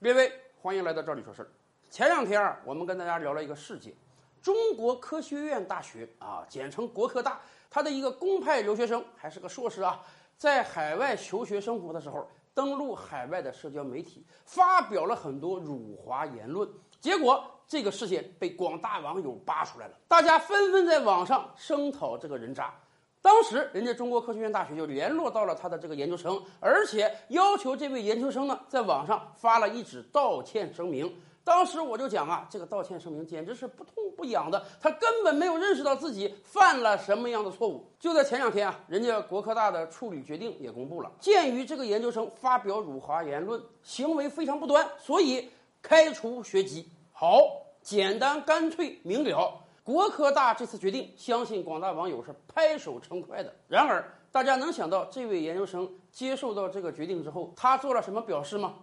列位，欢迎来到这里说事儿。前两天啊，我们跟大家聊了一个事件：中国科学院大学啊，简称国科大，它的一个公派留学生，还是个硕士啊，在海外求学生活的时候，登录海外的社交媒体，发表了很多辱华言论。结果这个事件被广大网友扒出来了，大家纷纷在网上声讨这个人渣。当时，人家中国科学院大学就联络到了他的这个研究生，而且要求这位研究生呢，在网上发了一纸道歉声明。当时我就讲啊，这个道歉声明简直是不痛不痒的，他根本没有认识到自己犯了什么样的错误。就在前两天啊，人家国科大的处理决定也公布了，鉴于这个研究生发表辱华言论，行为非常不端，所以开除学籍。好，简单干脆明了。国科大这次决定，相信广大网友是拍手称快的。然而，大家能想到这位研究生接受到这个决定之后，他做了什么表示吗？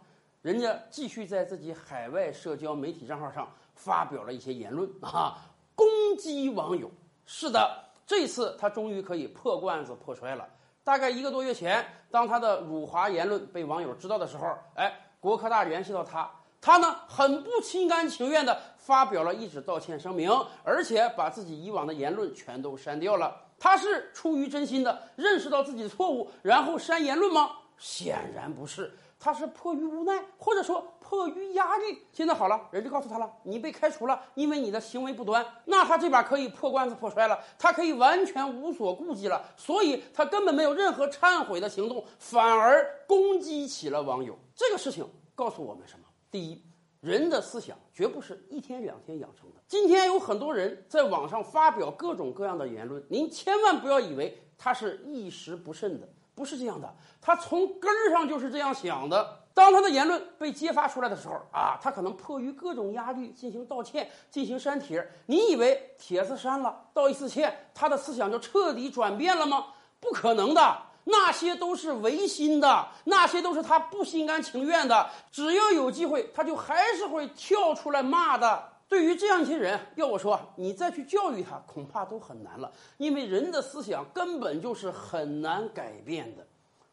人家继续在自己海外社交媒体账号上发表了一些言论啊，攻击网友。是的，这次他终于可以破罐子破摔了。大概一个多月前，当他的辱华言论被网友知道的时候，哎，国科大联系到他。他呢，很不心甘情愿地发表了一纸道歉声明，而且把自己以往的言论全都删掉了。他是出于真心的认识到自己的错误，然后删言论吗？显然不是，他是迫于无奈，或者说迫于压力。现在好了，人就告诉他了，你被开除了，因为你的行为不端。那他这把可以破罐子破摔了，他可以完全无所顾忌了，所以他根本没有任何忏悔的行动，反而攻击起了网友。这个事情告诉我们什么？第一，人的思想绝不是一天两天养成的。今天有很多人在网上发表各种各样的言论，您千万不要以为他是一时不慎的，不是这样的，他从根儿上就是这样想的。当他的言论被揭发出来的时候啊，他可能迫于各种压力进行道歉、进行删帖。你以为帖子删了，道一次歉，他的思想就彻底转变了吗？不可能的。那些都是违心的，那些都是他不心甘情愿的。只要有机会，他就还是会跳出来骂的。对于这样一些人，要我说，你再去教育他，恐怕都很难了，因为人的思想根本就是很难改变的。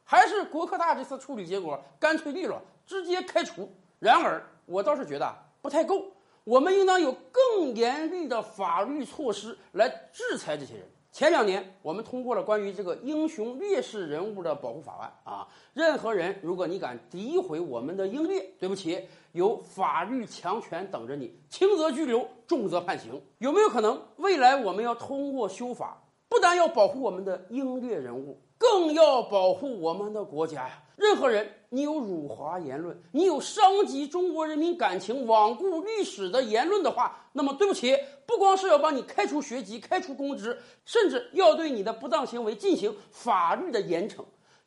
还是国科大这次处理结果干脆利落，直接开除。然而，我倒是觉得不太够，我们应当有更严厉的法律措施来制裁这些人。前两年，我们通过了关于这个英雄烈士人物的保护法案啊。任何人，如果你敢诋毁我们的英烈，对不起，有法律强权等着你，轻则拘留，重则判刑。有没有可能，未来我们要通过修法，不但要保护我们的英烈人物？更要保护我们的国家呀！任何人，你有辱华言论，你有伤及中国人民感情、罔顾历史的言论的话，那么对不起，不光是要把你开除学籍、开除公职，甚至要对你的不当行为进行法律的严惩。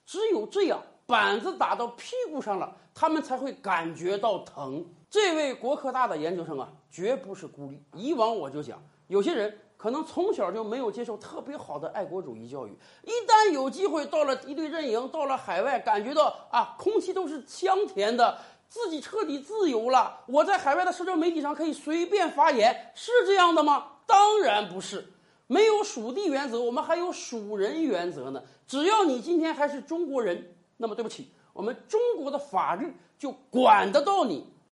只有这样，板子打到屁股上了，他们才会感觉到疼。这位国科大的研究生啊，绝不是孤立。以往我就讲，有些人。可能从小就没有接受特别好的爱国主义教育，一旦有机会到了敌对阵营，到了海外，感觉到啊，空气都是香甜的，自己彻底自由了。我在海外的社交媒体上可以随便发言，是这样的吗？当然不是，没有属地原则，我们还有属人原则呢。只要你今天还是中国人，那么对不起，我们中国的法律就管得到你。